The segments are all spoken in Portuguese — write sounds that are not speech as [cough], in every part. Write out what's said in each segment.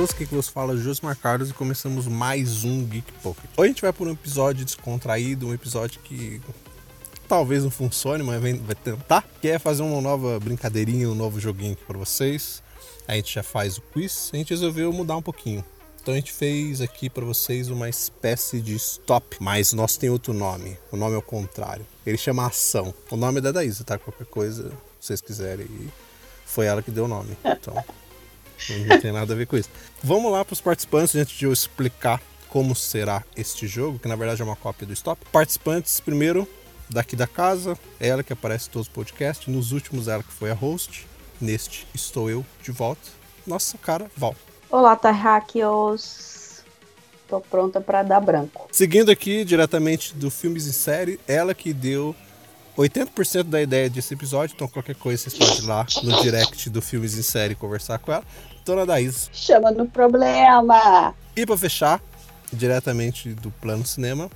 Todos, que vos fala Josmar Carlos e começamos mais um Geek Pocket. Hoje a gente vai por um episódio descontraído, um episódio que talvez não funcione, mas vai tentar, que é fazer uma nova brincadeirinha, um novo joguinho aqui para vocês. A gente já faz o quiz, a gente resolveu mudar um pouquinho. Então a gente fez aqui para vocês uma espécie de stop, mas nosso tem outro nome. O nome é o contrário. Ele chama ação. O nome é da Daísa, tá? Qualquer coisa, se vocês quiserem. Foi ela que deu o nome. Então. Não tem nada a ver com isso. Vamos lá para os participantes antes de eu explicar como será este jogo, que na verdade é uma cópia do Stop. Participantes, primeiro, daqui da casa, ela que aparece em todos os podcasts. Nos últimos, ela que foi a host. Neste, estou eu de volta. Nossa cara, Val. Olá, terráqueos. Tô pronta para dar branco. Seguindo aqui diretamente do Filmes em Série, ela que deu 80% da ideia desse episódio, então qualquer coisa vocês podem ir lá no direct do Filmes em Série conversar com ela. Dona Daís. Chama no problema. E para fechar, diretamente do Plano Cinema,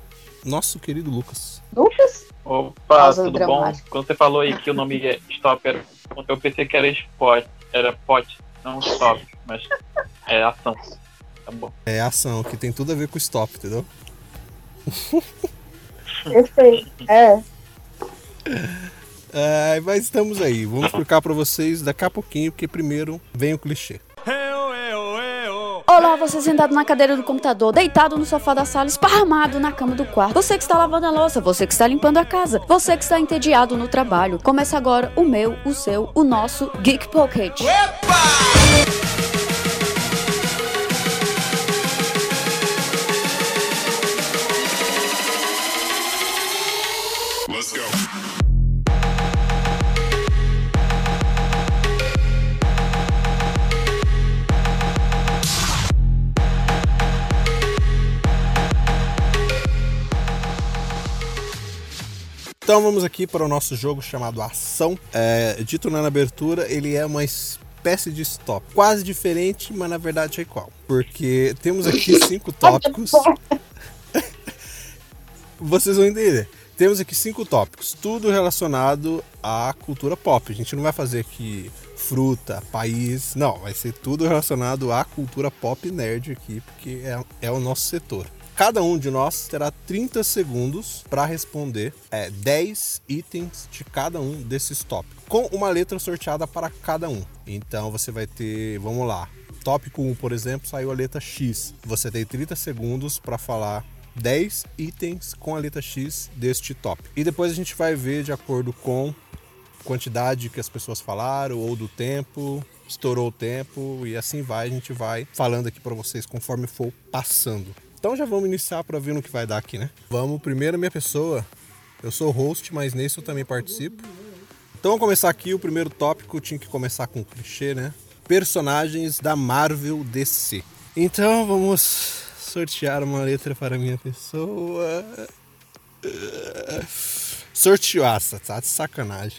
nosso querido Lucas. Lucas? Opa, tudo dramático. bom? Quando você falou aí que o nome é Stop, era, eu pensei que era Spot, era Pot, não Stop, mas é ação. Tá bom. É ação, que tem tudo a ver com Stop, entendeu? Perfeito, é. É, mas estamos aí. Vamos explicar para vocês daqui a pouquinho, porque primeiro vem o clichê. Olá, você sentado na cadeira do computador, deitado no sofá da sala, esparramado na cama do quarto. Você que está lavando a louça, você que está limpando a casa, você que está entediado no trabalho. Começa agora o meu, o seu, o nosso Geek Pocket. Epa! Então vamos aqui para o nosso jogo chamado Ação. É, dito na abertura, ele é uma espécie de stop. Quase diferente, mas na verdade é igual. Porque temos aqui [laughs] cinco tópicos. [laughs] Vocês vão entender. Temos aqui cinco tópicos, tudo relacionado à cultura pop. A gente não vai fazer aqui fruta, país, não, vai ser tudo relacionado à cultura pop nerd aqui, porque é, é o nosso setor. Cada um de nós terá 30 segundos para responder é, 10 itens de cada um desses tópicos, com uma letra sorteada para cada um. Então você vai ter, vamos lá, tópico 1, por exemplo, saiu a letra X. Você tem 30 segundos para falar 10 itens com a letra X deste tópico. E depois a gente vai ver de acordo com quantidade que as pessoas falaram ou do tempo, estourou o tempo e assim vai, a gente vai falando aqui para vocês conforme for passando. Então já vamos iniciar para ver no que vai dar aqui, né? Vamos, primeiro minha pessoa. Eu sou host, mas nesse eu também participo. Então vamos começar aqui, o primeiro tópico tinha que começar com um clichê, né? Personagens da Marvel DC. Então vamos sortear uma letra para minha pessoa. Sorteou, essa, tá de sacanagem.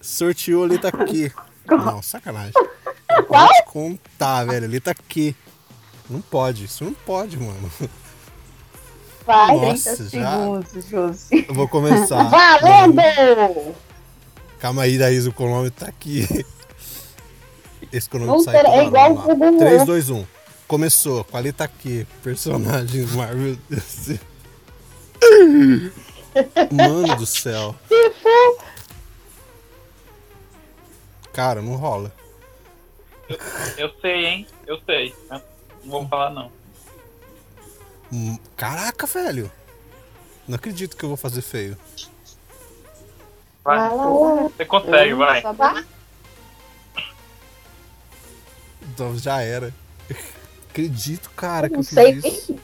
Sorteou a letra Q. Não, sacanagem. Pode contar, velho. Letra Q. Não pode, isso não pode, mano. Vai, Nossa, 30 já... segundos, Josi. Eu vou começar. [laughs] Valendo! Calma aí, Daís, o cronômetro tá aqui. Esse cronômetro sai É igual o Google 3, 2, 1. Começou. Qual tá aqui? Personagens [laughs] Marvel. Mano do céu. Cara, não rola. Eu, eu sei, hein? Eu sei. Não vou falar, não. Hum, caraca, velho. Não acredito que eu vou fazer feio. Vai. Você consegue, vai. Então já era. Acredito, cara, que eu, eu fiz sei. isso.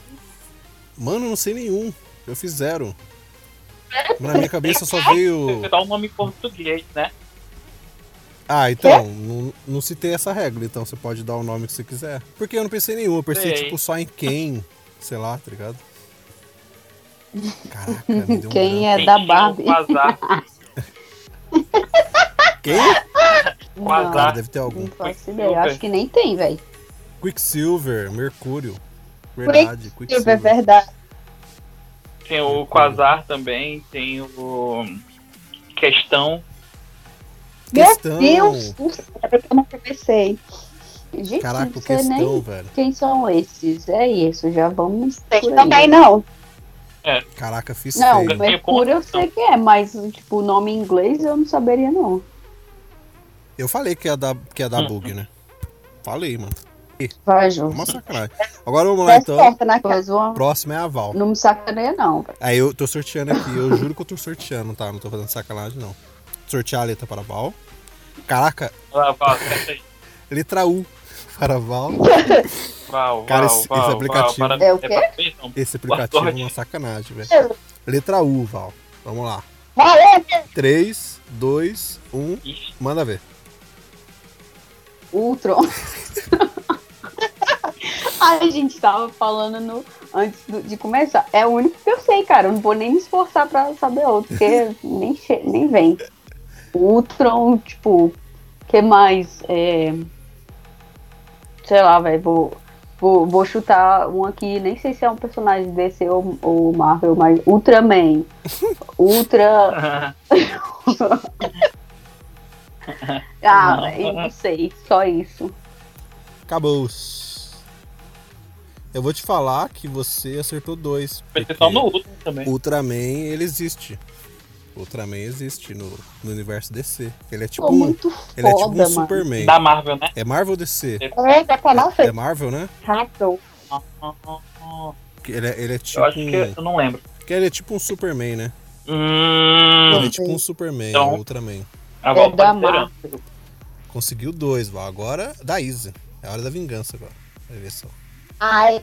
Mano, não sei nenhum. Eu fiz zero. Na minha cabeça só veio. Você dá um nome em português, né? Ah, então, não, não citei essa regra, então você pode dar o nome que você quiser. Porque eu não pensei em nenhum, eu pensei sei. tipo só em quem, sei lá, tá ligado? Caraca, me [laughs] deu um Quem é da Barbie? [laughs] quem? [laughs] Quasar. Cara, deve ter algum. Não faço ideia, acho que nem tem, velho. Quicksilver, Mercúrio. Verdade, Quicksilver. Quicksilver, é verdade. Tem o Quasar também, tem o Questão questão. Meu Deus do céu, eu não comecei. Gente, Caraca, não o sei questão, nem velho. quem são esses. É isso, já vamos. Sei por aí. também não. Caraca, fiz Não, feio. Mercúrio eu sei que é, mas tipo, o nome em inglês eu não saberia não. Eu falei que ia dar, que ia dar Hum. bug, né? Falei, mano. Vai, Ju. Uma sacanagem. Agora vamos lá, Tá então. certa uma... Próximo é a Val. Não me sacaneia não. Aí eu tô sorteando aqui. Eu juro que eu tô sorteando, tá? Não tô fazendo sacanagem, não. Sortear a letra para Val. Caraca, Val, [laughs] letra U para Val. Val, Cara, Val, esse- Val, esse aplicativo- Val, para- É o quê? frente, não. Esse aplicativo é uma sacanagem, velho. Letra U, Val. Vamos lá. Valeu! 3, 2, 1. Ixi, Manda ver. Ultron. [laughs] a gente tava falando no, antes do- de começar. É o único que eu sei, cara. Eu não vou nem me esforçar pra saber outro, porque [laughs] nem, che- nem vem. Ultron, tipo, que mais? É... Sei lá, velho. Vou, vou, vou chutar um aqui. Nem sei se é um personagem DC ou, ou Marvel, mas Ultraman. [laughs] Ultra. [laughs] Ah, Não. velho, não sei. Só isso. Acabou. Eu vou te falar que você acertou dois. No último também. Ultraman, ele existe. Ultraman existe no, no universo DC. Ele é tipo Pô, um, muito ele é tipo um foda, mano. Superman. Da Marvel, né? É Marvel DC? É, já tá na É frente. Marvel, né? Que Ele é, ele é tipo Eu acho um. que eu não lembro. que ele é tipo um Superman, né? Hum, Ele é tipo um Superman, Então. o Ultraman. a É da? Marvel. Conseguiu dois, Val. Agora da Isa. É a hora da vingança agora. Vai ver só. Ai,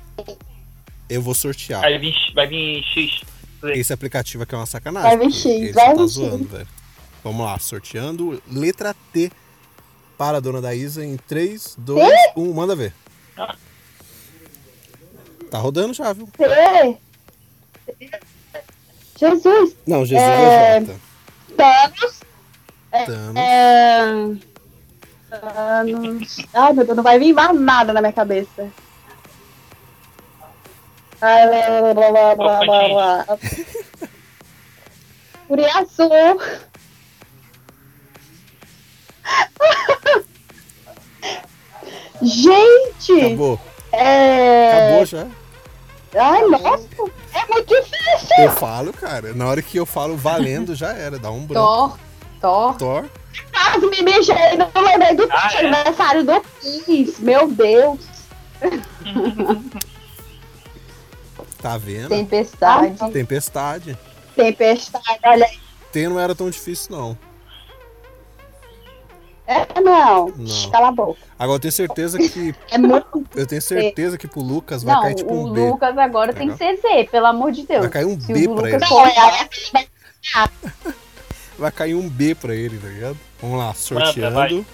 Eu vou sortear. Vir- vai vir X. Esse aplicativo aqui é uma sacanagem. Vai ele vai tá vir zoando, velho. Vamos lá, sorteando. Letra T para a dona da Isa em 3, 2, 1. Manda ver. Ah. Tá rodando já, viu? T. Jesus. Não, Jesus É. é... volta. Thanos. Thanos. É... Thanos. Ai, meu Deus, não vai vir mais nada na minha cabeça. Ai, blá, blá, blá, blá, blá, blá, blá. Uriaçu. Gente! Acabou. É... Acabou já. Ai, nossa! É muito difícil! Eu falo, cara. Na hora que eu falo valendo, já era. Dá um branco. Thor. Thor. Thor. Quase me mijei, não lembrei do Ah, é? aniversário do Kiss. Meu Deus! [laughs] Tá vendo? Tempestade. Tempestade. Tempestade, olha aí. T não era tão difícil, não. É, não. Não. Cala a boca. Agora eu tenho certeza que. [laughs] É muito. Eu tenho certeza que pro Lucas vai Não, cair tipo o um B. Lucas agora tem que ser Z, pelo amor de Deus. Vai cair um Se B o pra Lucas ele. for- é, [laughs] Vai cair um B pra ele, tá ligado? Vamos lá, sorteando. vai.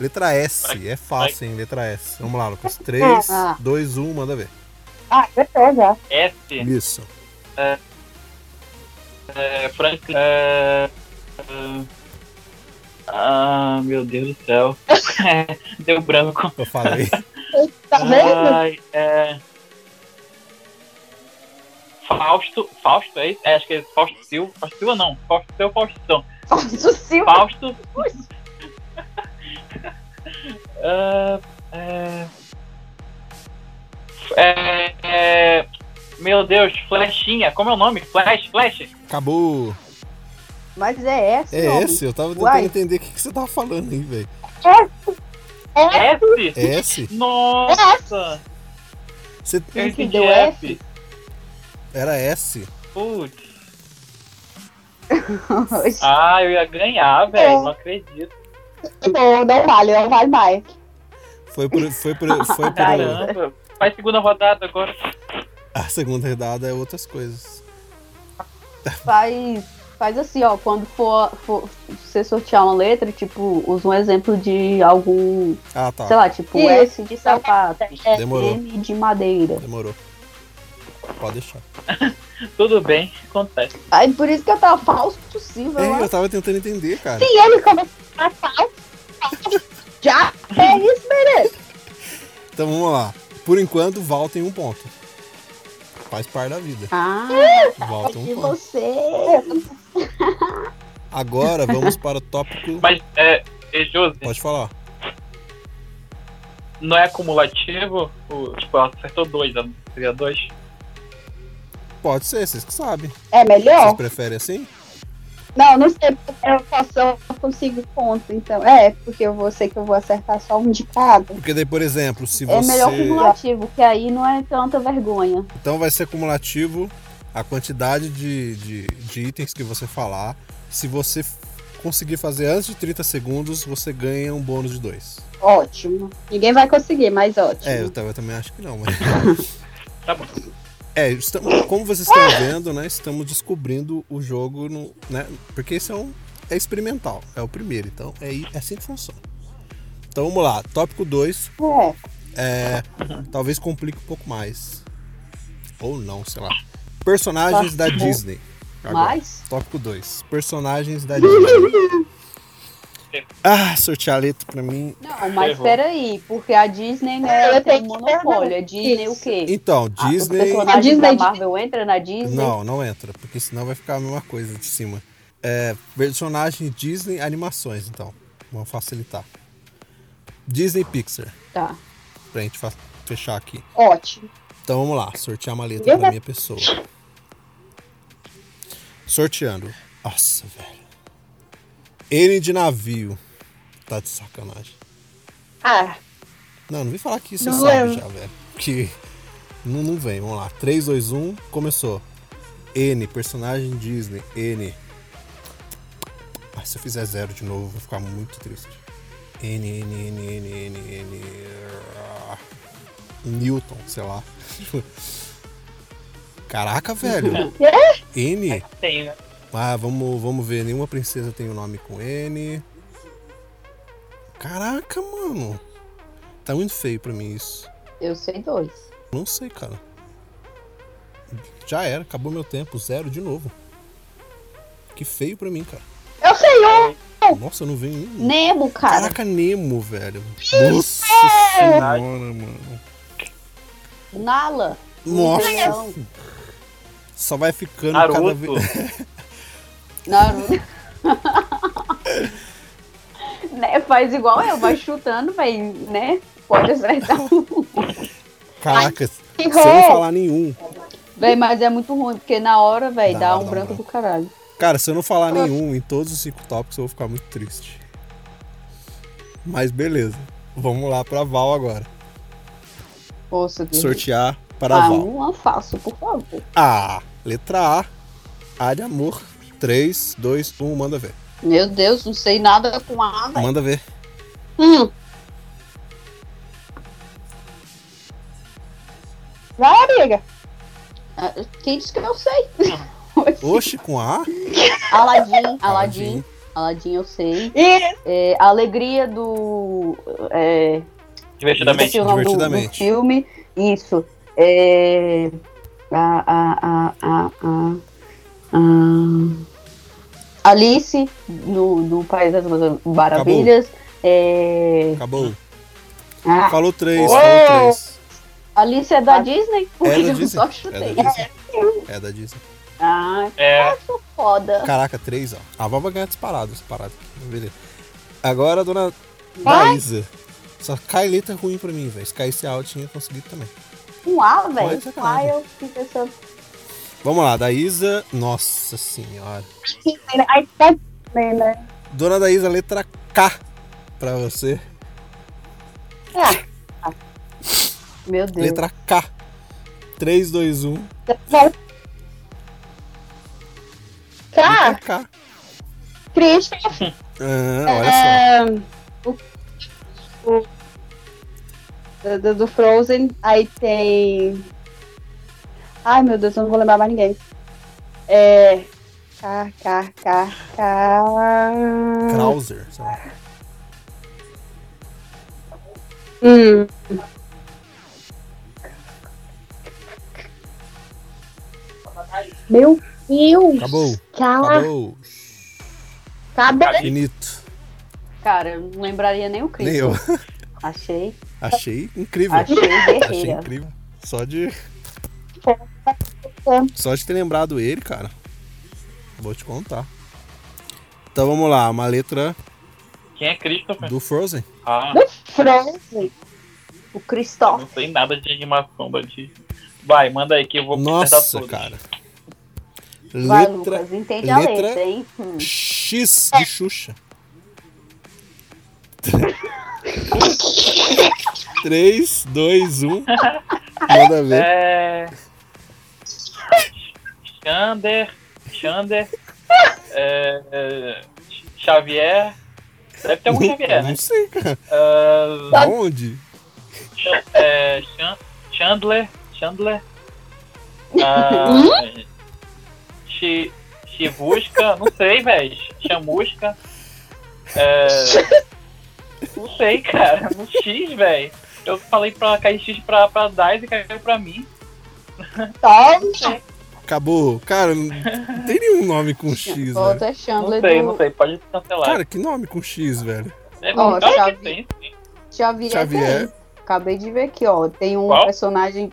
Letra S. Vai, É fácil, hein? Letra S. Vamos lá, Lucas. 3, Ah. 2, 1, manda ver. Ah, acertou já. S. Isso. É, Franklin. É, é, ah, meu Deus do céu. [laughs] Deu branco. Eu falei. Tá vendo? Ai, é... Fausto. Fausto, é isso? É, acho que é Fausto Silva. Fausto Silva não. Fausto Silva Faustão. Fausto Silva. Fausto. [laughs] Ah, é... É, é... Meu Deus, Flechinha. Como é o nome? Flash, Flash. Acabou. Mas é esse É nome. S? Eu tava tentando Uai. entender o que, que você tava falando aí, velho. É, S? S? Nossa! Você Quem que deu F. era S. Putz. [laughs] Ah, eu ia ganhar, velho. Não acredito. não, não vale, não vale mais. Foi por. Foi por. Foi por [laughs] Caramba. Faz segunda rodada agora. a segunda rodada é outras coisas. faz, faz assim, ó, quando for, for você sortear uma letra, tipo, usa um exemplo de algum, Ah, tá. sei lá, tipo Isso. S de sapato, Demorou. M de madeira. Demorou. Pode deixar. [laughs] Tudo bem, acontece. Aí por isso que eu tava Fausto Silva É, lá. eu tava tentando entender, cara. Se ele começar a falar, já é isso, beleza. Então vamos lá. Por enquanto, Val tem um ponto. Faz parte da vida. Ah, Val tem de um ponto. você. Agora vamos para o tópico. Mas, é, é Josi, Pode falar. não é acumulativo? O, tipo, ela acertou dois, ela seria dois? Pode ser, vocês que sabem. É Vocês melhor? preferem assim? Não, não sei, porque eu posso, eu consigo ponto, então. É, porque eu vou sei que eu vou acertar só um de cada. Porque daí, por exemplo, se É você. melhor cumulativo, que aí não é tanta vergonha. Então vai ser cumulativo a quantidade de, de, de itens que você falar. Se você conseguir fazer antes de 30 segundos, você ganha um bônus de 2. Ótimo. Ninguém vai conseguir, mas ótimo. É, eu, eu também acho que não, mas. [laughs] Tá bom. É, estamos- como vocês estão vendo, né? Estamos descobrindo o jogo, no, né? Porque esse é um. É experimental, é o primeiro, então é, é assim que funciona. Então vamos lá, tópico 2. É. É, talvez complique um pouco mais. Ou não, sei lá. Personagens da Disney. Agora, Mas, Tópico 2. Personagens da Disney. [laughs] Ah, sortear a letra pra mim. não, mas Errou. peraí, porque a Disney não Eu é tem que monopólio. A Disney o quê? Então, Ah, Disney. personagens A Disney da de- Marvel entra na Disney? Não, não entra, porque senão vai ficar a mesma coisa de cima. É, personagem Disney animações, então. Vamos facilitar. Disney Pixar, Tá. pra gente fechar aqui. Ótimo. Então vamos lá, sortear uma letra pra minha pessoa. Sorteando. Nossa, velho. N de navio. Tá de sacanagem. Ah, Não, não vem falar que você Não sabe lembro. já, velho. Que não, não vem. Vamos lá. 3, 2, 1, começou. N, personagem Disney. N. Ah, se eu fizer zero de novo, eu vou ficar muito triste. N, N, N, N, N, N. Newton, sei lá. [laughs] Caraca, velho. N. Tem, né? Ah, vamos, vamos ver. Nenhuma princesa tem o nome com N. Caraca, mano. Tá muito feio pra mim isso. Eu sei dois. Não sei, cara. Já era, acabou meu tempo. Zero de novo. Que feio pra mim, cara. eu sei um. Nossa, não vem nenhum. Nemo, cara. Caraca, Nemo, velho. Nossa senhora, mano. Nala. Nossa. Só vai ficando cada Naruto. vez. [laughs] Naruto. [laughs] né, faz igual eu, vai chutando, vai, né? Pode acertar. Caraca, se eu errou. não falar nenhum. Véi, mas é muito ruim, porque na hora, véi, Na dá hora um dá um branco do caralho. Cara, se eu não falar nenhum em todos os cinco tópicos, eu vou ficar muito triste. Mas beleza. Vamos lá pra Val agora. Poxa, que... Sortear para Ah, Val. uma fácil, por favor. A. Letra A. A de amor. 3, 2, 1, manda ver. Meu Deus, não sei nada com A, véi. Manda ver. Hum. Vai, amiga. Ah, Quem disse que eu sei? [laughs] Oxe, com A? Aladdin, Aladdin. Aladdin eu sei. E É, a alegria do. É, Divertidamente. do- do, Divertidamente. filme. Isso. É, a, a, a, a, a, a- Alice no, no País das Maravilhas. É, Acabou. ah, Falou 3, Uou! falou 3. Alice é da Disney? Porque É da eu Disney. só É chutei. da Disney. É da Disney. Ah, É, foda. Caraca, 3, ó. A Val vai ganhar disparado, disparado. Beleza. Agora a dona Vai. Daísa. Só cai letra ruim pra mim, velho. Se caísse A, eu tinha conseguido também. Um A, velho. Um A eu fiquei pensando. Vamos lá, Daísa. Nossa senhora. [laughs] tá né? Dona Daísa, letra K pra você. Ah, Meu Deus. Letra K. 3, 2, 1. Tá, Letra K. Christopher. Ah, olha só. É, o, o- do Frozen, aí tem. Ai meu Deus, eu não vou lembrar mais ninguém. É. K, K, K, K. Krauser. sei lá. Hum. Meu Deus! Acabou. Cala, Acabou. cabe. Finito. Cara, eu não lembraria nem o Chris. Nem eu. Achei. Achei incrível. Achei Achei incrível. Só de. Só de ter lembrado ele, cara. Vou te contar. Então vamos lá, uma letra quem é Christopher? do Frozen. Ah, Frozen. O Christoph. Não sei nada de animação da Disney. Vai, manda aí que eu vou Nossa, cara. Vai, letra, Lucas, entende letra a letra, hein? Hum. X de Xuxa. 3, 2, 1. Manda ver. É... Xander. Xander. [laughs] É... é Xavier. Deve ter algum Xavier, né? Não sei, cara. Uh... Aonde? É... Chandler. Chandler. Uh... Chivusca. Não sei, velho. Chamusca. É... Não sei, cara. No X, velho. Eu falei pra cair X pra, pra Dais e caiu pra mim. Tá. Acabou. Cara, não tem nenhum nome com X, velho. É Chandler não sei, do... não sei. Pode cancelar. Cara, que nome com X, velho? É, oh, Xavi... tem, Xavier, Xavier. Tem. Acabei de ver aqui, ó. Tem um Qual? personagem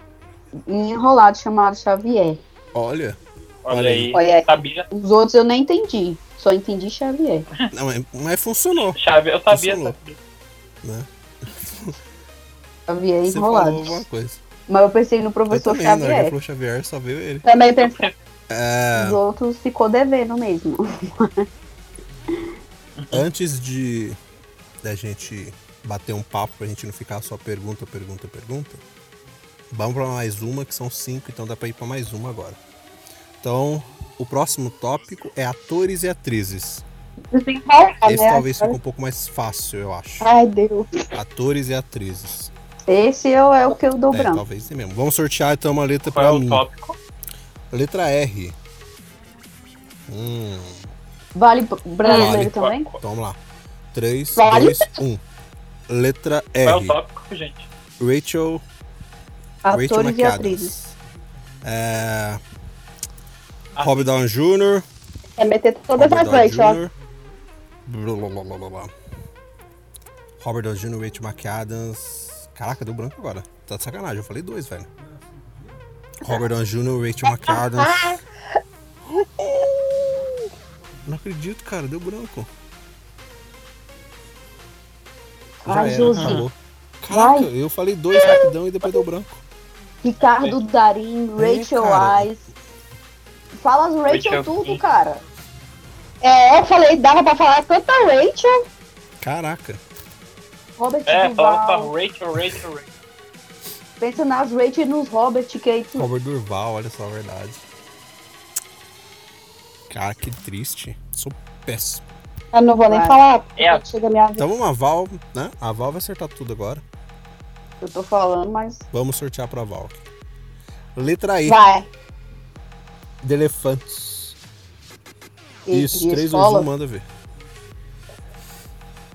enrolado chamado Xavier. Olha. Olha aí. Olha, sabia. Os outros eu nem entendi. Só entendi Xavier. Não, mas, mas funcionou. Xavier, eu sabia. Funcionou. Né? Xavier enrolado. alguma coisa. Mas eu pensei no professor também, Xavier. Não, falou Xavier, só veio ele. Também pensei. É... Os outros ficou devendo mesmo. [laughs] Antes de da gente bater um papo pra gente não ficar só pergunta, pergunta, pergunta, vamos pra mais uma, que são cinco, então dá pra ir pra mais uma agora. Então, o próximo tópico é atores e atrizes. Esse né? talvez fique um pouco mais fácil, eu acho. Ai, Deus. Atores e atrizes. Esse é o que eu dou é, branco. Talvez sim mesmo. Vamos sortear então uma letra Qual pra é mim. Tópico? Letra R. Hum. Vale brasileiro vale. também? Então vamos lá. 3, 2, 1. Letra R. Qual é o tópico, gente? Rachel. Atores Rachel e atrizes. É... Ah. Robert Downey Jr. É meter todas as leis, ó. Robert Downey Jr., Rachel McAdams. Caraca, deu branco agora. Tá de sacanagem, eu falei dois, velho. Robert Downey Jr., Rachel McAdams. Não acredito, cara, deu branco. Já era, acabou. Caraca, Vai. eu falei dois rapidão e depois deu branco. Ricardo Darim, Rachel é, Fala as Rachel, Rachel tudo, cara. É, eu falei, dava pra falar tanta Rachel. Caraca. Robert é, Duval. fala Rachel, Rachel, Rachel. Pensa nas Rachel e nos Robert, Kate. Robert Durval, olha só a verdade. Cara, que triste. Sou péssimo. Eu não vou nem falar, é. chega minha Então vamos a Val, né? A Val vai acertar tudo agora. Eu tô falando, mas. Vamos sortear pra Val. Letra E. Vai. De elefantes. E, Isso, 3, 2, 1, manda ver.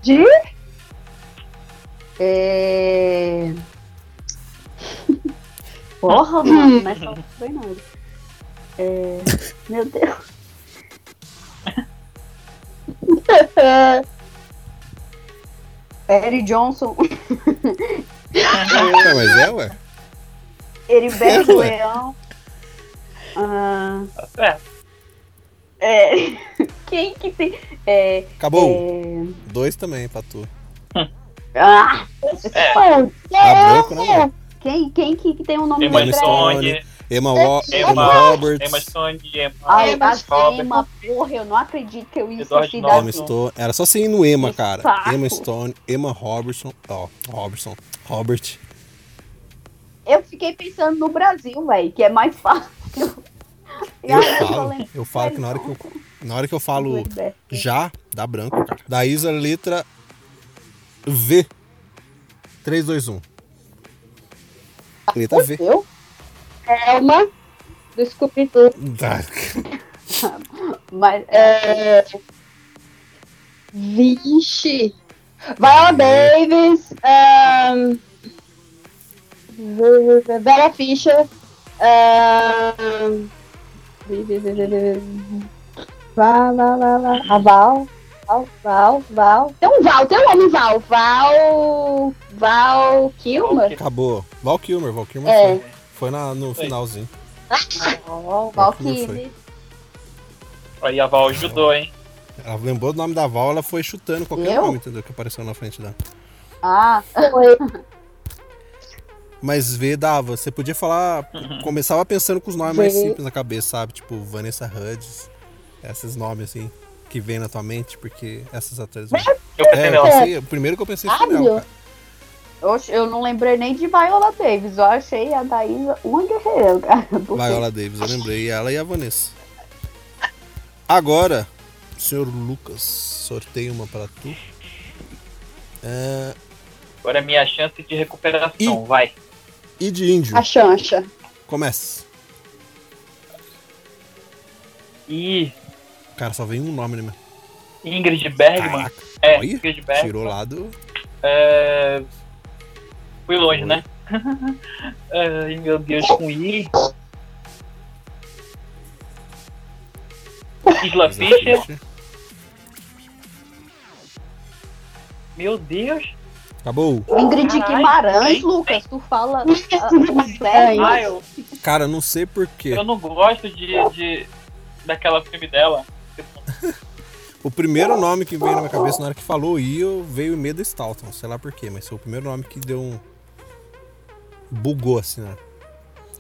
De? É... [laughs] Porra, mano, não é só foi nada. É... Meu Deus. [laughs] Eric Johnson. é, mas é, ué? Heriberto [laughs] é, Leão. Ah, é. é. Quem que tem. É, Acabou. É... Dois também pra tu. Ah! É. Tá branco, né, Quem, quem que tem o um nome Emma Stone. Emma, Lo Emma, Emma Roberts. Emma Stone, Emma, Ai, Emma, Emma, porra, eu não acredito que eu ia esquecer da Emma Stone. Era só ser no Emma, cara. Saco. Emma Stone, Emma Robertson. Ó, oh, Robertson. Robert. Eu fiquei pensando no Brasil, velho, que é mais fácil. Eu falo, eu falo que na hora que eu, na hora que eu falo já, dá branco, cara. Da Isa, letra V. 3, 2, 1. Letra V. Eu? Elma. Desculpe tudo. Tá. [laughs] Mas. É... Vixe. Viola Davis. Um... Vera Fischer. Um... Vá, vá, vá, vá. A Val. Val, Val. Tem um Val, tem um homem Val. Val. Val Kilmer. Acabou. Val Kilmer, Val Kilmer é. foi. Foi na, no foi. finalzinho. Oh, Val Kilmer. Aí a Val ajudou, hein? Ela lembrou do nome da Val, ela foi chutando qualquer Eu? nome, entendeu? Que apareceu na frente dela. Ah, foi. [laughs] Mas V dava. Você podia falar. Uhum. Começava pensando com os nomes mais simples na cabeça, sabe? Tipo Vanessa Hudgens. Esses nomes assim. Que vem na tua mente, porque essas atrizes. Eu pensei É, nela. pensei, o primeiro que eu pensei foi nela, cara. Oxe, eu não lembrei nem de Viola Davis. Eu achei a Thaís uma guerreira, [laughs] cara. Porque- Viola Davis, eu lembrei ela e a Vanessa. Agora, senhor Lucas, sorteio uma pra tu. É, Agora é minha chance de recuperação, Ih. vai. e de índio, A chancha. comece. E Cara, só vem um nome, né? Ingrid Bergman. Caraca, É, Olha, Ingrid Bergman. tirou lá do. É... Fui longe, né? [laughs] Ai, meu Deus, com I. Isla Fischer. Meu Deus. Acabou. Ingrid Guimarães? Lucas, tu fala. [laughs] Ah, eu, Cara, não sei porquê. eu não gosto de, de daquela filme dela. O primeiro nome que veio na minha cabeça na hora que falou Io veio Imelda Stalton. Sei lá porquê, mas foi o primeiro nome que deu um. Bugou assim, né?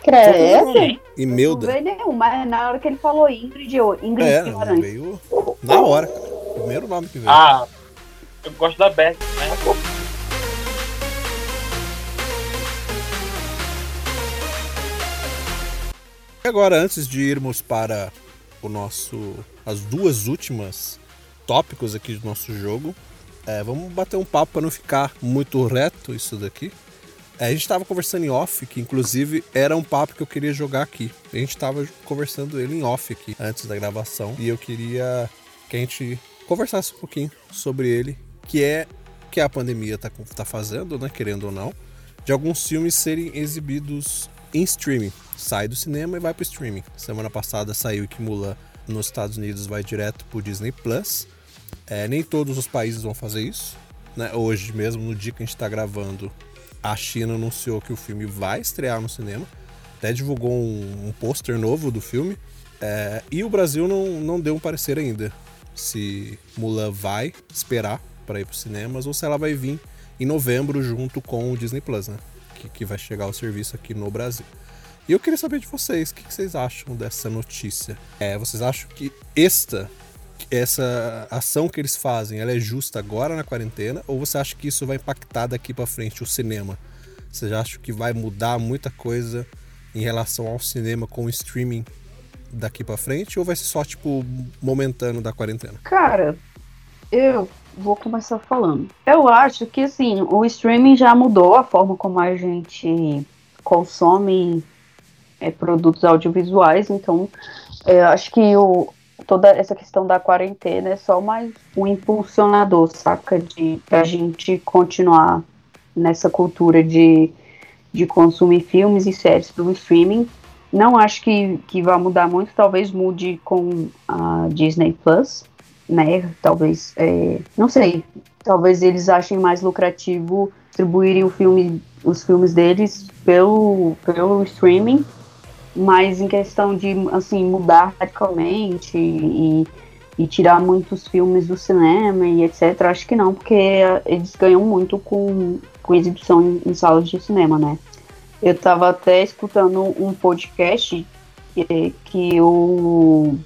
Quem? Não Imelda. veio nenhum, mas na hora que ele falou Ingrid, eu, Ingrid É, não, veio na hora, cara. Primeiro nome que veio. Ah, eu gosto da Berg, né? E agora, antes de irmos para o nosso. As duas últimas tópicos aqui do nosso jogo, é, vamos bater um papo para não ficar muito reto isso daqui. É, a gente estava conversando em off, que inclusive era um papo que eu queria jogar aqui. A gente estava conversando ele em off aqui, antes da gravação, e eu queria que a gente conversasse um pouquinho sobre ele, que é que a pandemia tá, tá fazendo, né, querendo ou não, de alguns filmes serem exibidos em streaming. Sai do cinema e vai pro streaming. Semana passada saiu que Mulan nos Estados Unidos vai direto pro Disney Plus. É, nem todos os países vão fazer isso. Né? Hoje mesmo, no dia que a gente está gravando, a China anunciou que o filme vai estrear no cinema. Até divulgou um, um pôster novo do filme. É, e o Brasil não, não deu um parecer ainda. Se Mulan vai esperar para ir para os cinemas ou se ela vai vir em novembro junto com o Disney Plus, né? Que, que vai chegar o serviço aqui no Brasil. E eu queria saber de vocês, o que, vocês acham dessa notícia? É, vocês acham que esta essa ação que eles fazem, ela é justa agora na quarentena ou você acha que isso vai impactar daqui para frente o cinema? Você já acha que vai mudar muita coisa em relação ao cinema com o streaming daqui para frente ou vai ser só tipo momentâneo da quarentena? Cara, eu vou começar falando. Eu acho que assim, o streaming já mudou a forma como a gente consome é, produtos audiovisuais, então eu acho que o, toda essa questão da quarentena é só mais um impulsionador, saca? De pra gente continuar nessa cultura de, de consumir filmes e séries pelo streaming. Não acho que, que vai mudar muito, talvez mude com a Disney Plus, né? Talvez, é, não sei, talvez eles achem mais lucrativo distribuírem o filme, os filmes deles pelo, pelo streaming, mas em questão de assim mudar radicalmente e, e tirar muitos filmes do cinema e etc, acho que não, porque eles ganham muito com, com exibição em, em salas de cinema, né? Eu tava até escutando um podcast que, que o,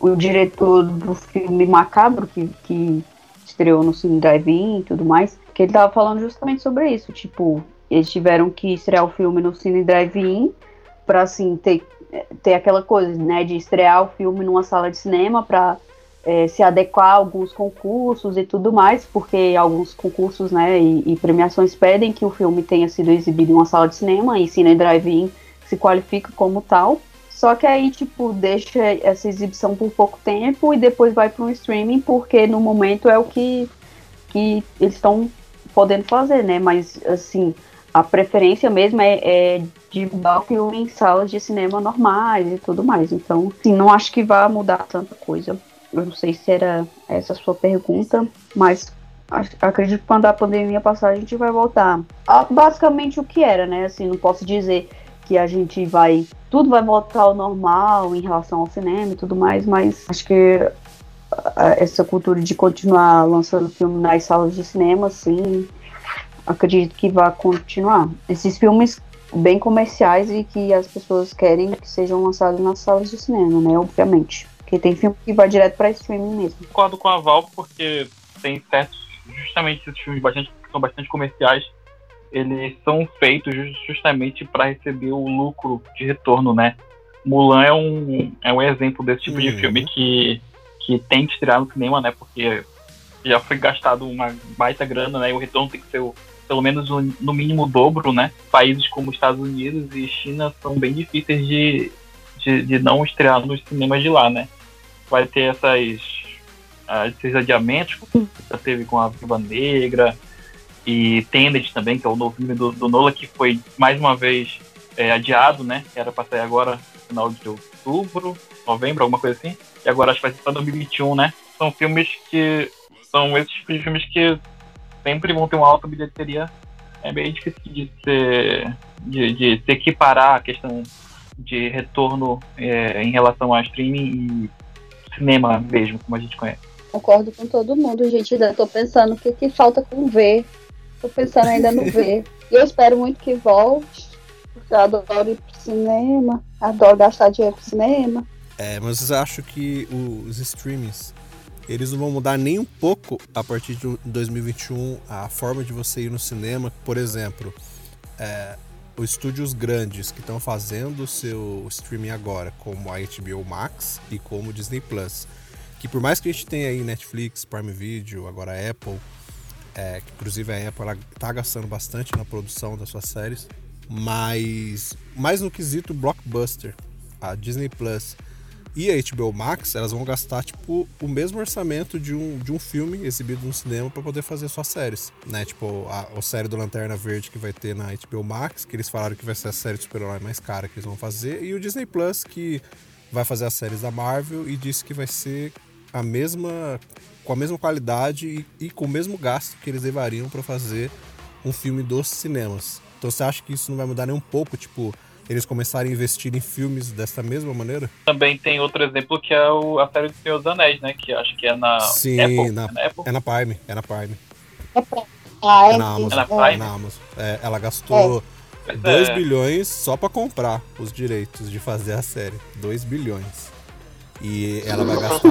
o diretor do filme Macabro, que, que estreou no Cine Drive-In e tudo mais, que ele tava falando justamente sobre isso. Tipo, eles tiveram que estrear o filme no Cine Drive-In pra, assim, ter, ter aquela coisa, né, de estrear o filme numa sala de cinema pra é, se adequar a alguns concursos e tudo mais, porque alguns concursos, né, e, e premiações pedem que o filme tenha sido exibido em uma sala de cinema e Cine Drive-In se qualifica como tal. Só que aí, tipo, deixa essa exibição por pouco tempo e depois vai para um streaming, porque no momento é o que, que eles estão podendo fazer, né? Mas, assim, a preferência mesmo é, é de filme em salas de cinema normais e tudo mais. Então, assim, não acho que vá mudar tanta coisa. Eu não sei se era essa a sua pergunta, mas acredito que quando a pandemia passar a gente vai voltar. a basicamente o que era, né? Assim, não posso dizer que a gente vai. Tudo vai voltar ao normal em relação ao cinema e tudo mais, mas acho que ah, essa cultura de continuar lançando filme nas salas de cinema, assim, acredito que vai continuar. Esses filmes bem comerciais e que as pessoas querem que sejam lançados nas salas de cinema, né? Obviamente. Porque tem filme que vai direto pra streaming mesmo. Concordo com a Val, porque tem certos, justamente esses filmes bastante, que são bastante comerciais, eles são feitos justamente para receber o lucro de retorno, né? Mulan é um, é um exemplo desse tipo de Uhum. filme que, que tem que tirar no cinema, né? Porque já foi gastado uma baita grana, né? E o retorno tem que ser o- pelo menos o- no mínimo o dobro, né? Países como Estados Unidos e China são bem difíceis de, de, de não estrear nos cinemas de lá, né? Vai ter essas, ah, esses adiamentos que já teve com a Viva Negra e Tenet também, que é o novo filme do, do Nola, que foi mais uma vez é, adiado, né? Era pra sair agora final de outubro, novembro, alguma coisa assim. E agora acho que vai ser pra 2021, né? São filmes que. São esses filmes que sempre vão ter uma alta bilheteria. É bem difícil de ser. de, de se equiparar a questão de retorno é, em relação a streaming e cinema mesmo, como a gente conhece. Concordo com todo mundo, gente. Ainda tô pensando o que, que falta com ver. Tô pensando ainda no ver. E eu espero muito que volte. Porque eu adoro ir pro cinema. Adoro gastar dinheiro pro cinema. É, mas eu acho que os streamings, eles não vão mudar nem um pouco a partir de 2021 a forma de você ir no cinema. Por exemplo, é, os estúdios grandes que estão fazendo o seu streaming agora, como a HBO Max e como o Disney Plus, que por mais que a gente tenha aí Netflix, Prime Video, agora a Apple, é, que inclusive a Apple ela tá gastando bastante na produção das suas séries, mas mais no quesito blockbuster, a Disney Plus e a HBO Max, elas vão gastar tipo o mesmo orçamento de um, de um filme exibido no cinema para poder fazer suas séries, né? Tipo, a, a série do Lanterna Verde que vai ter na HBO Max, que eles falaram que vai ser a série de super-herói mais cara que eles vão fazer, e o Disney Plus que vai fazer as séries da Marvel e disse que vai ser a mesma com a mesma qualidade e, e com o mesmo gasto que eles levariam para fazer um filme dos cinemas. Então você acha que isso não vai mudar nem um pouco, tipo, eles começarem a investir em filmes dessa mesma maneira? Também tem outro exemplo que é o, a série do Senhor dos Anéis, né? Que acho que é na Sim, Apple. na- é na Apple? É na Prime, é na Prime. É é, na Amazon. É na É Prime? na Amazon. É, ela gastou Pois 2 é. bilhões só para comprar os direitos de fazer a série. 2 bilhões. E ela vai gastar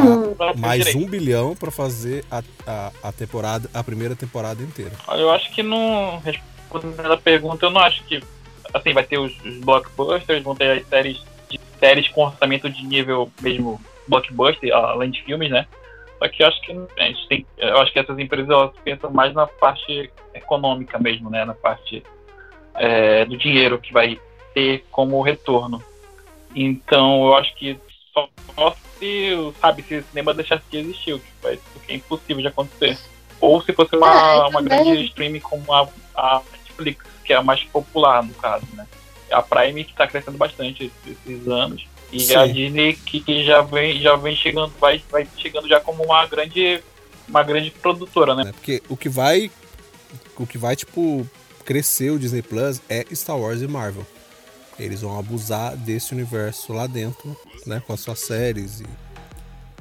mais um bilhão para fazer a, a, a temporada, a primeira temporada inteira. Olha, Eu acho que não. Respondendo a pergunta, eu não acho que. Assim, vai ter os, os blockbusters, vão ter as séries, de, séries com orçamento de nível mesmo blockbuster, além de filmes, né? Só que eu acho que a gente tem. Eu acho que essas empresas elas pensam mais na parte econômica mesmo, né? Na parte é, do dinheiro que vai ter como retorno. Então eu acho que só, só se, sabe, se o cinema deixasse de existir, o que, vai, o que é impossível de acontecer. Ou se fosse uma, Ah, uma também. grande streaming como a, a Netflix, que é a mais popular no caso, né? A Prime que está crescendo bastante esses anos. E Sim. a Disney que, que já vem, já vem chegando, vai, vai chegando já como uma grande, uma grande produtora, né? né? Porque o que vai. O que vai, tipo, crescer o Disney Plus é Star Wars e Marvel. Eles vão abusar desse universo lá dentro, né? Com as suas séries e.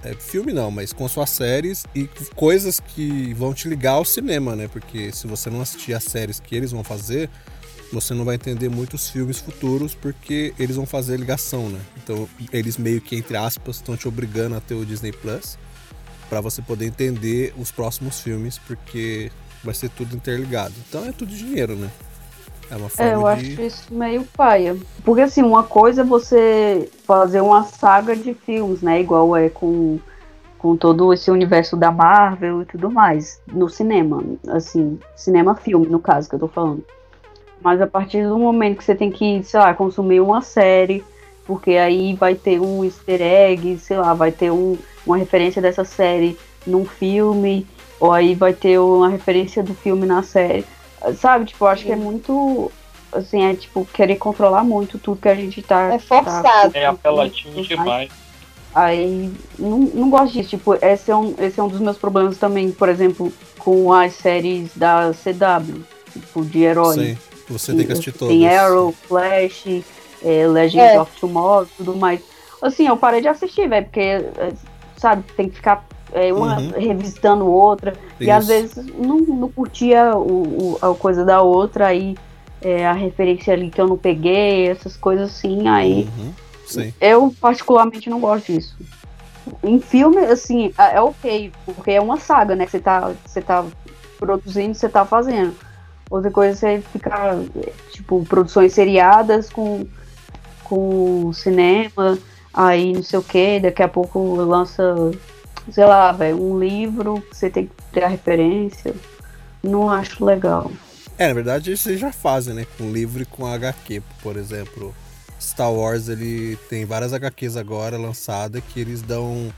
é, filme não, mas com suas séries e coisas que vão te ligar ao cinema, né? Porque se você não assistir as séries que eles vão fazer, você não vai entender muitos filmes futuros porque eles vão fazer ligação, né? Então eles meio que, entre aspas, estão te obrigando a ter o Disney Plus para você poder entender os próximos filmes, porque vai ser tudo interligado. Então é tudo dinheiro, né? É uma forma É, eu de. acho isso meio paia. Porque assim, uma coisa é você fazer uma saga de filmes, né? Igual é com, com todo esse universo da Marvel e tudo mais. No cinema. Assim, cinema-filme, no caso que eu tô falando. Mas a partir do momento que você tem que, sei lá, consumir uma série, porque aí vai ter um easter egg, sei lá, vai ter um, uma referência dessa série num filme, ou aí vai ter uma referência do filme na série. Sabe, tipo, eu acho que é muito. Assim, é tipo, querer controlar muito tudo que a gente tá. É forçado. É apelativo demais. Aí não, não gosto disso. Tipo, esse é, um, esse é um dos meus problemas também, por exemplo, com as séries da CW, tipo, de herói. Sim, você tem que assistir todas. Tem Arrow, Flash, é, Legends É. of Tomorrow, tudo mais. Assim, eu parei de assistir, velho, porque, é, sabe, tem que ficar é, uma Uhum. revisitando outra. E Isso. às vezes não, não curtia o, o- a coisa da outra, aí é, a referência ali que eu não peguei, essas coisas assim, aí Uhum. Sim. eu particularmente não gosto disso. Em filme, assim, é é ok, porque é uma saga, né? Que você tá, você tá produzindo, você tá fazendo. Outra coisa é você ficar, tipo, produções seriadas com, com cinema, aí não sei o que, daqui a pouco lança, sei lá, velho, um livro que você tem que ter a referência. Não acho legal. É, na verdade isso eles já fazem, né? Com livro e com HQ, por exemplo. Star Wars ele tem várias HQs agora lançadas que eles dão.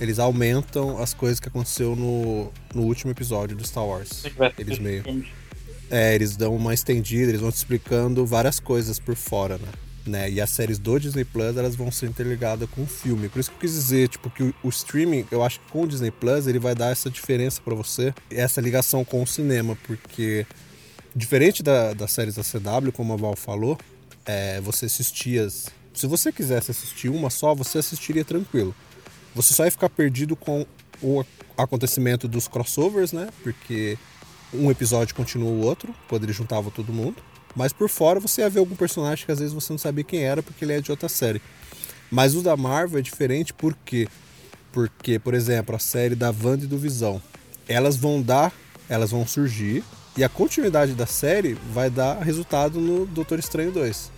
Eles aumentam as coisas que aconteceu no, no último episódio do Star Wars. Eles meio. É, eles dão uma estendida, eles vão te explicando várias coisas por fora, né? Né? E as séries do Disney Plus, elas vão ser interligadas com o filme. Por isso que eu quis dizer, tipo, que o, o streaming, eu acho que com o Disney Plus, ele vai dar essa diferença pra você, essa ligação com o cinema, porque diferente da, das séries da CW, como a Val falou, é, você assistia. as- Se você quisesse assistir uma só, você assistiria tranquilo. Você só ia ficar perdido com o acontecimento dos crossovers, né? Porque um episódio continua o outro, quando ele juntava todo mundo. Mas por fora você ia ver algum personagem que às vezes você não sabia quem era porque ele é de outra série. Mas o da Marvel é diferente por quê? Porque, por exemplo, a série da Wanda e do Visão, elas vão dar, elas vão surgir e a continuidade da série vai dar resultado no Doutor Estranho 2.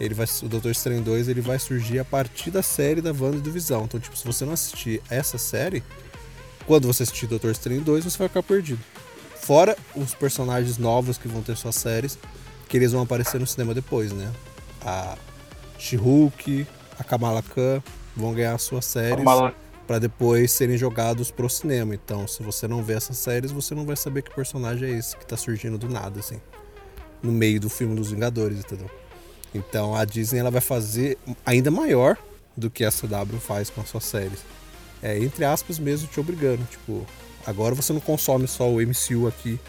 Ele vai, o Doutor Estranho 2 ele vai surgir a partir da série da Wanda e do Visão. Então, tipo, se você não assistir essa série, quando você assistir Doutor Estranho 2, você vai ficar perdido. Fora os personagens novos que vão ter suas séries, que eles vão aparecer no cinema depois, né? A She-Hulk, a Kamala Khan vão ganhar suas séries para depois serem jogados pro cinema. Então, se você não vê essas séries, você não vai saber que personagem é esse que tá surgindo do nada, assim. No meio do filme dos Vingadores, entendeu? Então, a Disney ela vai fazer ainda maior do que a CW faz com as suas séries. É, entre aspas mesmo, te obrigando. Tipo, agora você não consome só o MCU aqui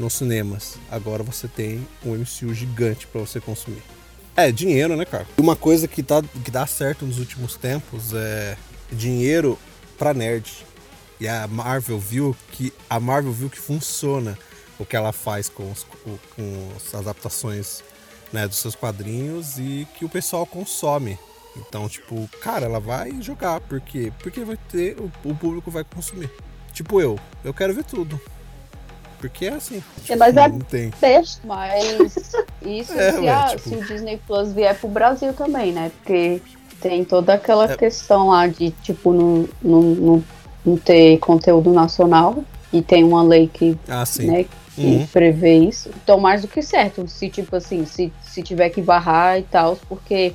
nos cinemas. Agora você tem um MCU gigante para você consumir. É, dinheiro, né, cara? Uma coisa que, tá, que dá certo nos últimos tempos é dinheiro pra nerd. E a Marvel viu que a Marvel viu que funciona o que ela faz com, os- com- as adaptações né, dos seus quadrinhos e que o pessoal consome. Então, tipo, cara, ela vai jogar. Por quê? Porque vai ter. O, o público vai consumir. Tipo eu, eu quero ver tudo. Porque é assim. É, mas é- não tem. Beijo. Mas isso [laughs] É, se, ué, a- tipo- se o Disney Plus vier pro Brasil também, né? Porque tem toda aquela É. questão lá de, tipo, não, não, não, não ter conteúdo nacional. E tem uma lei que, Ah, sim. né, que Uhum. prevê isso. Então, mais do que certo. Se, tipo assim, se, se tiver que barrar e tal, porque,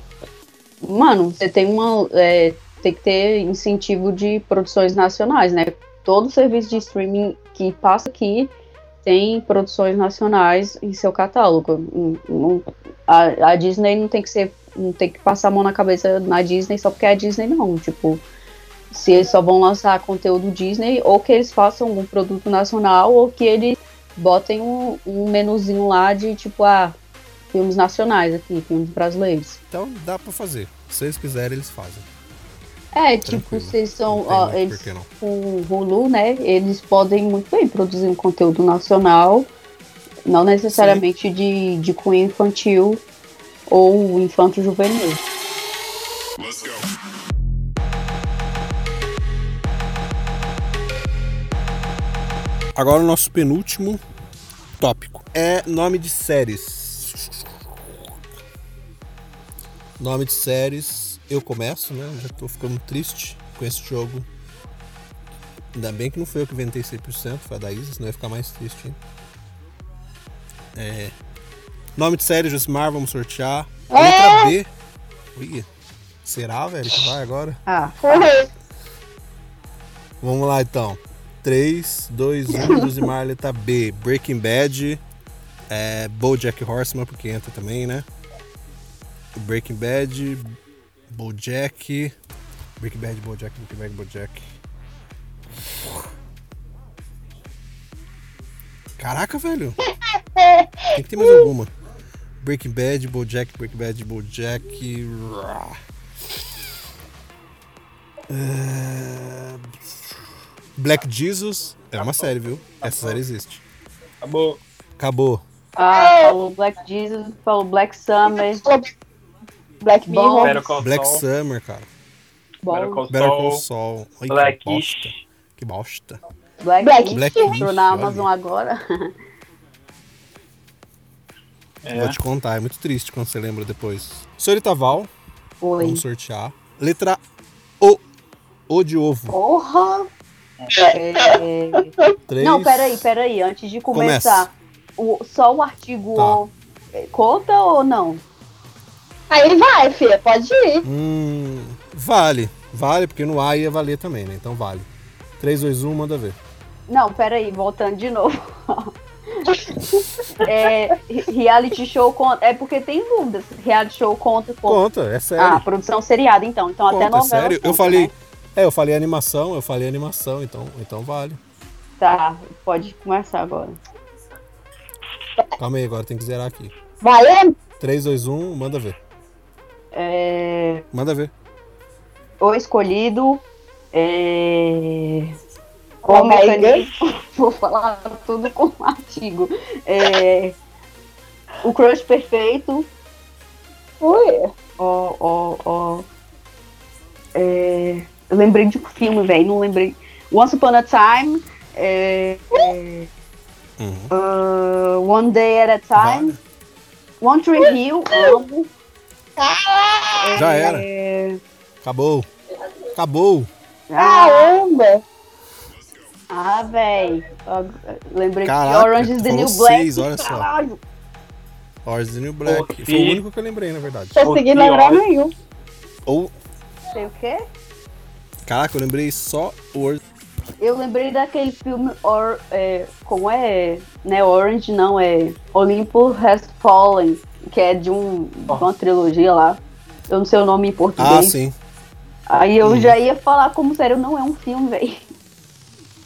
mano, você tem uma. é, tem que ter incentivo de produções nacionais, né? Todo serviço de streaming que passa aqui tem produções nacionais em seu catálogo. Não- a, a Disney não tem que ser. Não tem que passar a mão na cabeça na Disney só porque é a Disney, não. Tipo, se eles só vão lançar conteúdo Disney, ou que eles façam algum produto nacional, ou que eles botem um, um menuzinho lá de tipo, ah, filmes nacionais aqui, filmes brasileiros. Então dá pra fazer. Se eles quiserem, eles fazem. É, tipo, Tranquilo. eles são. Ó, eles por que não. com o Hulu, né? Eles podem muito bem produzir um conteúdo nacional, não necessariamente de, de cunho infantil ou infanto juvenil. Agora o nosso penúltimo tópico é nome de séries. Nome de séries, eu começo, né? Já tô ficando triste com esse jogo. Ainda bem que não foi eu que inventei 100%, foi a da Isa, senão ia ficar mais triste. hein? É... Nome de série, Josimar, vamos sortear. Letra B. Ui, será, velho, que vai agora? Ah, Vamos lá então. 3, 2, 1, Josimar, letra B. Breaking Bad. É, Bojack Horseman, porque entra também, né? Breaking Bad. Bojack. Breaking Bad, Bojack, Breaking Bad, Bojack. Caraca, velho. Tem que ter mais alguma. Breaking Bad, Bojack, Breaking Bad, Bojack. É... Black Jesus é uma série, viu? Essa série existe. Acabou. Acabou. Ah, falou Black Jesus, falou Black Summer. Black. Mirror. Black. Summer, cara. Bom, Better Call Saul. Blackish. Que bosta. Black, Black Black entrou na olha. Amazon agora. É. Vou te contar, é muito triste quando você lembra depois. Senhorita Val, Oi. vamos sortear. Letra O. O de ovo. Porra! É, Três. Não, peraí, peraí. Antes de começar, o, só o artigo Tá. O é, conta ou não? Aí vai, filha, pode ir. Hum, vale. Vale, porque no A ia valer também, né? Então vale. 3, 2, 1, manda ver. Não, peraí, voltando de novo. [laughs] é, re- reality show conta. É porque tem dúvidas. Reality show conta. conta. Conta, é sério. Ah, produção seriada, então. Então até Conta, é novela. sério. Eu conta, falei. né? É, eu falei animação, eu falei animação, então, então vale. Tá, pode começar agora. Calma aí, agora tem que zerar aqui. Valendo? 3, 2, 1, manda ver. É, Manda ver. o escolhido. É, o aí, mecanismo. [laughs] Vou falar tudo com artigo. É, o crush perfeito. Ui. Ó, ó, ó. É, eu lembrei de um filme, velho. Não lembrei. Once Upon a Time. é, é, Uhum. uh, one Day at a Time. Vale. One Tree Hill. Amo. Já era. Acabou. Acabou. ah, Caramba. ah velho. Lembrei Caraca, de Orange is the New Black. seis, olha só. Caralho. Orange is the New Black. Foi o único que eu lembrei, na verdade. Consegui Ô, lembrar nenhum. Ou. Sei o quê? Caraca, eu lembrei só o. Eu lembrei daquele filme, or, é, como é, né, Orange não, é Olympus Has Fallen, que é de, um, de uma trilogia lá. Eu não sei o nome em Ah, português. sim. Aí eu Hum. já ia falar como sério, não é um filme, velho.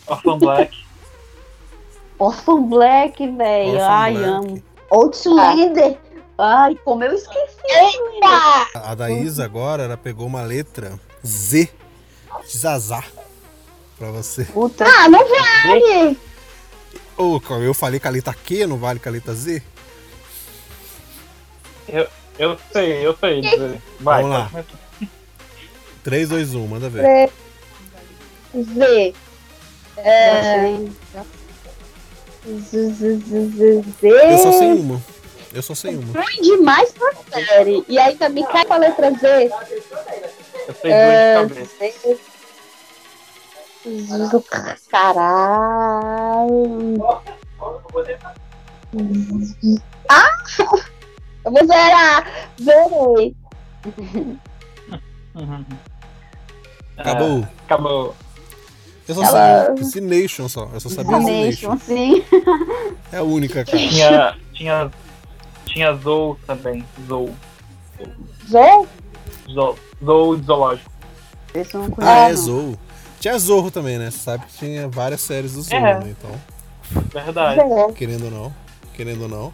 Orphan Black. [laughs] Orphan Black, velho. Ai, Black. amo. Outlander. Ai, como eu esqueci. Eita! A da Isa agora, ela pegou uma letra Z de Zazá pra você. Puta. Ah, não vale. Ô, eu falei com a letra Q, não vale com a letra Z? Eu, eu sei, eu sei. Vai, Vamos lá. pode começar. 3, 2, 1, manda ver. Z. É... Z. Z. Z. Z. Eu só sei uma. Eu só sei uma. Ruim demais pra série. E aí também cai com a letra Z. Eu sei É, duas de cabeça. Z- Caralho. Ah! Eu vou zerar. Zerei. Uhum. [laughs] Acabou. É, acabou. Eu só Ela- sei só. Eu só sabia Nation, Z-Nation. sim. É a única, cara. Tinha. Tinha. Tinha Zou também. Zou. Zou? Zou, Zou de zoológico. Esse eu não Ah, conheço. é não. Zorro. Tinha Zorro também, né? Você sabe que tinha várias séries do Zorro, É. né? Então, Verdade. Querendo ou não. Querendo ou não.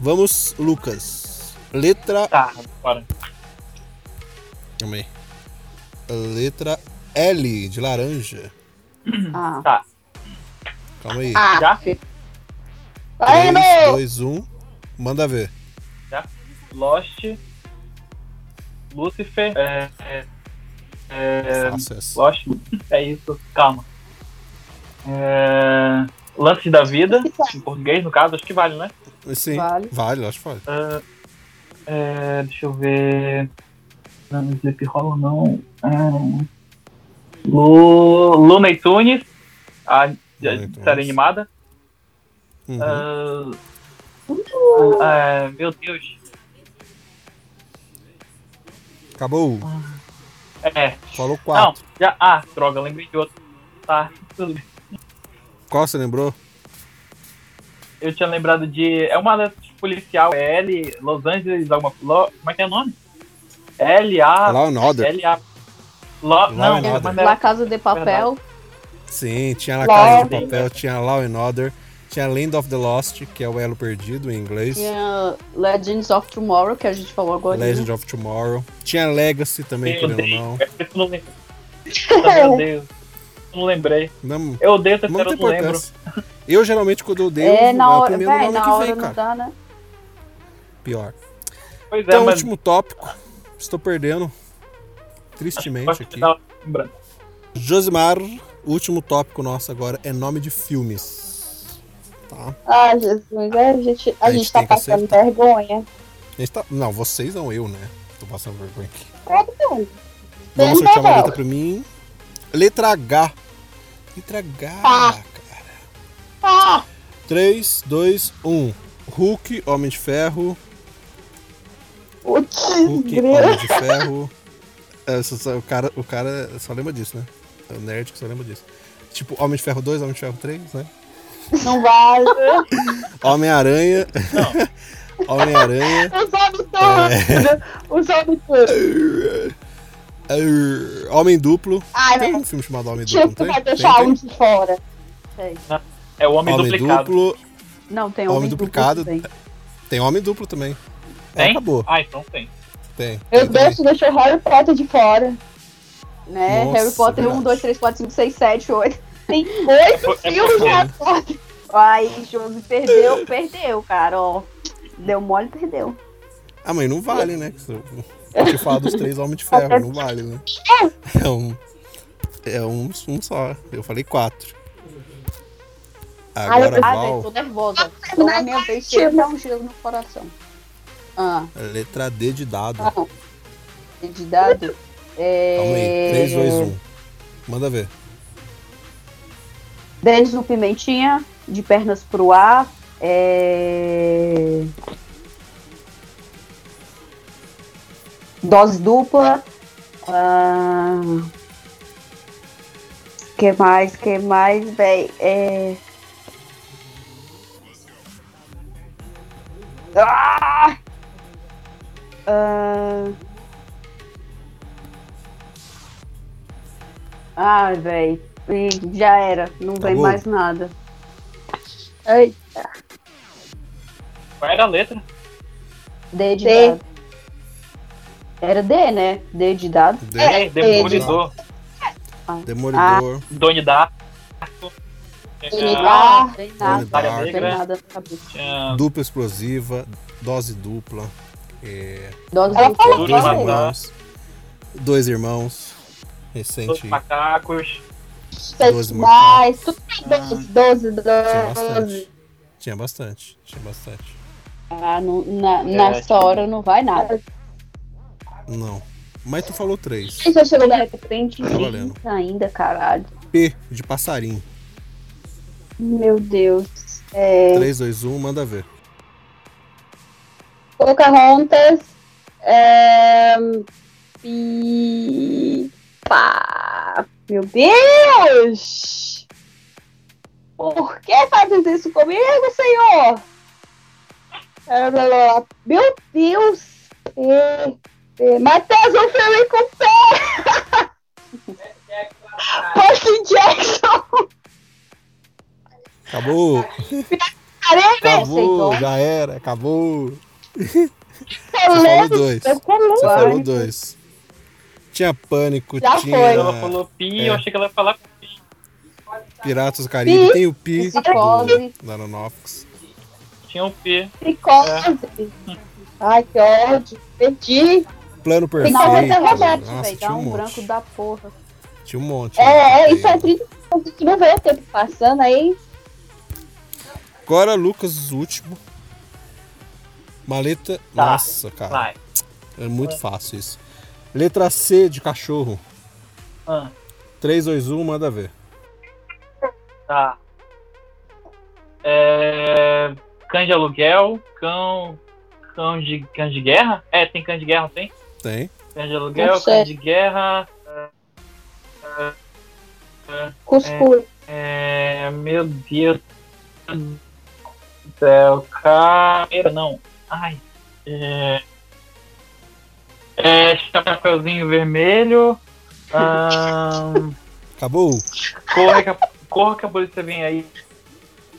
Vamos, Lucas. Letra. Tá, bora. Calma aí. Letra L de laranja. Ah, Tá. Calma aí. Ah, Já? Vai, 3, meu. 2, 1. Manda ver. Lost. Lucifer. É. É. é. Lost. É isso, calma. É, Lance da vida, em português, no caso, acho que vale, né? Sim, Vale. vale, acho que vale. É, é, deixa eu ver. Não, Sleep Hollow não. É, Lu, Looney Tunes, a, a série animada. Uhum. Ah, é, meu Deus. Acabou. É, Falou não, 4. já. Ah, droga, lembrei de outro. Tá, tudo bem. Qual você lembrou? Eu tinha lembrado de. É uma policial, é L. Los Angeles, alguma. Lo, como é que é o nome? L-A. Law and Order. L-A. Lo, Law não, and Order. mas La Casa de Papel. Sim, tinha La Casa de Papel, tinha Law and Order, tinha Land of the Lost, que é o Elo Perdido em inglês. Tinha Legends of Tomorrow, que a gente falou agora. Legend of Tomorrow. Tinha Legacy também, querendo ou não. é por isso que eu não lembro. [laughs] Meu Deus. Não lembrei. Não, Eu odeio não terceiro, eu não lembro. Eu geralmente quando eu odeio, É, na é o hora, primeiro véi, nome na que hora vem, não cara. dá, né? Pior. Pois é, Então, mas último tópico. Estou perdendo. Tristemente aqui. Josimar, o último tópico nosso agora é nome de filmes. Tá? Ah, Jesus, é, a gente, a A gente, gente tá passando acertar. vergonha. A gente tá- Não, vocês não, eu, né? Tô passando vergonha aqui. Todo mundo. Vamos sortear uma legal. letra pra mim. Letra H. Letra H, Tá. cara. Ah, 3, 2, 1. Hulk, Homem de Ferro. o Hulk, desgrilo. Homem de Ferro. É, o, cara, o cara só lembra disso, né? É o nerd que só lembra disso. Tipo, Homem de Ferro 2, Homem de Ferro 3, né? Não vale. Homem-Aranha. [laughs] Homem-Aranha. Os homens todos. Os homens todos. [laughs] Arr, Homem Duplo. Ai, Tem um filme chamado Homem Duplo, Tipo, não tem? vai Tem, deixar tem. um de fora. Sei. É o homem, Homem duplicado. Duplo. Não, tem Homem homem duplicado. duplo também. Tem Homem Duplo também. É, Tem? acabou. Ah, então tem. Tem. Tem. Deus, tu deixou Harry Potter de fora. Né? Nossa, Harry Potter verdade. 1, 2, 3, 4, 5, 6, 7, 8. Tem oito É filmes de Harry Potter. Aí, Josi perdeu, perdeu, cara, ó. Deu mole, perdeu. Ah, mas não vale, né? Eu te falo dos três Homens de Ferro, não vale, né? É um. É um, um só. Eu falei quatro. Agora, Ai, Val, tô nervosa. Então, na minha vez, chega dar um gelo no coração. Ah, letra D de dado. Ah, não. de dado. É... Calma aí. 3, 2, 1. Manda ver. 10 no Pimentinha, de pernas pro ar. É... Dose dupla. Ah... Que mais? Que mais, véi? É... Ah! Ah... Ai, véi. E Já era. Não vem Acabou? mais nada. Ai, Qual era a letra? D de D. Era D, né? D de dado. D, É, Demolidor. Demolidor. Doni Darko. Ah, Não tem Dona nada. Dark. Não tem nada na cabeça. Tinha Dupla explosiva. Dose dupla. É, Dose Ela dupla. dois de Dois irmãos. Dois irmãos. Dois Recente. macacos. Doze mais. Tudo tem 12, 12, Tinha 12. bastante. Tinha bastante. Tinha bastante. Ah, não- na, nessa hora não vai nada. Não. Mas tu falou três. Gente, eu chego De repente, Tá valendo. 30 ainda, caralho. P de passarinho. Meu Deus. É, 3, 2, 1, manda ver. Pocahontas. É. Pá, meu Deus! Por que fazes isso comigo, Senhor? Meu Deus! É, é, Matheus, um filme com pé! Percy Jackson! Acabou! Caramba, Acabou! Já era, acabou! Você falou dois. Eu. Você falou dois. Tinha Pânico, Já tinha foi. Ela falou pi, É. eu achei que ela ia falar pi. Piratas do Caribe, Pi. tem o Pi Psicose. do Nanonox. Tinha um pi. Psicose. Ai, que ódio. Perdi. Plano Tem perfeito. Nossa, Roberto, Nossa, velho, dá tinha um um branco da porra. Tinha um monte. É, é, né? isso é 30 segundos. Tu não vê o tempo passando aí. Agora, Lucas, o último. Maleta. Tá. Nossa, cara. Vai. É muito fácil isso. Letra C de cachorro. Ah, 3, 2, 1, manda ver. tá. É... Cão de aluguel, cão. Cão de, cão de guerra? É, tem cão de guerra, tem? Tem. Cão de aluguel, cão de guerra. Cuscuz. É, meu Deus do céu, cara. Não. Ai. É. É. Chapeuzinho vermelho. [laughs] ahn, Acabou? corra, que a, corra que a polícia vem aí.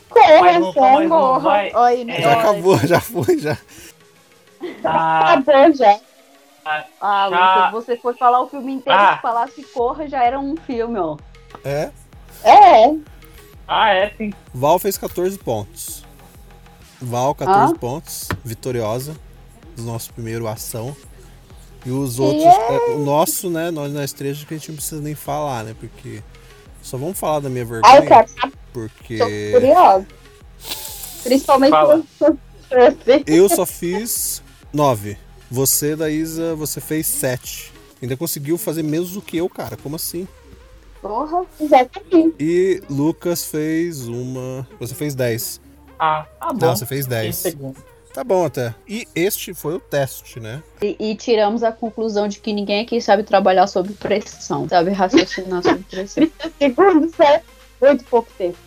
Corra, Mas não, Sam. mas não vai. É. Já acabou, já foi, já. Ah, Acabou já. Ah, Já- Lucas, você foi falar o filme inteiro, Ah. se falasse corra, já era um filme, ó. É? É, Ah, é, sim. Val fez 14 pontos. Val, 14 pontos. Vitoriosa. Do nosso primeiro ação. E os outros. Yeah. é, o nosso, né? Nós nós três, que a gente não precisa nem falar, né? Porque. Só vamos falar da minha eu vergonha. quero saber, tô Porque. curiosa. Principalmente Fala. por. Eu só fiz 9. Você, Daísa, você fez 7. Ainda conseguiu fazer menos do que eu, cara. Como assim? Porra, exatamente. E Lucas fez uma. Você fez 10. Ah, tá bom. Não, você fez Em 10. segundo. Tá bom até. E este foi o teste, né? E, e tiramos a conclusão de que ninguém aqui sabe trabalhar sob pressão, sabe raciocinar sob pressão. [laughs] Segundo, certo? Muito pouco tempo.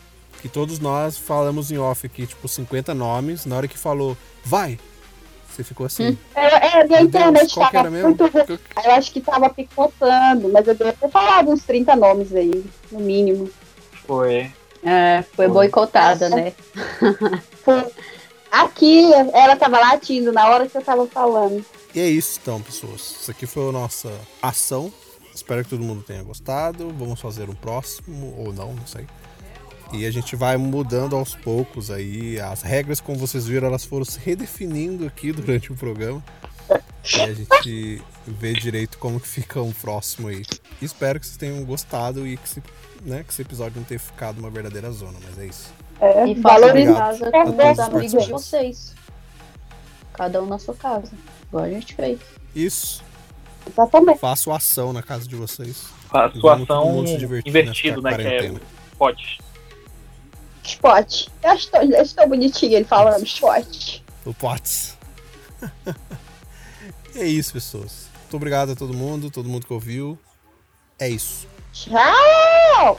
Que todos nós falamos em off aqui, tipo, 50 nomes. Na hora que falou, vai! Você ficou assim. É, é, a minha Deus, internet tava muito ruim. Eu acho que tava picotando, mas eu devo ter falado uns 30 nomes aí, no mínimo. Foi. É, foi boicotada, né? [laughs] Foi- Aqui, ela tava latindo na hora que eu tava falando. E é isso então, pessoas. Isso aqui foi a nossa ação. Espero que todo mundo tenha gostado. Vamos fazer um próximo, ou não, não sei. E a gente vai mudando aos poucos aí. As regras, como vocês viram, elas foram se redefinindo aqui durante o programa. E a gente vê direito como que fica um próximo aí. Espero que vocês tenham gostado e que, esse, né, que esse episódio não tenha ficado uma verdadeira zona, mas é isso. É, E façam em valoriza. casa a com todos os os amigos de vocês. Cada um na sua casa. Igual a gente fez. Isso. Exatamente. Faço ação na casa de vocês. Todo ação se invertido, nessa né? Que é quarentena. Spot. Eu estou, eu estou bonitinho ele falando spot. O Potts. [laughs] é isso, pessoas. Muito obrigado a todo mundo, todo mundo que ouviu. É isso. Tchau!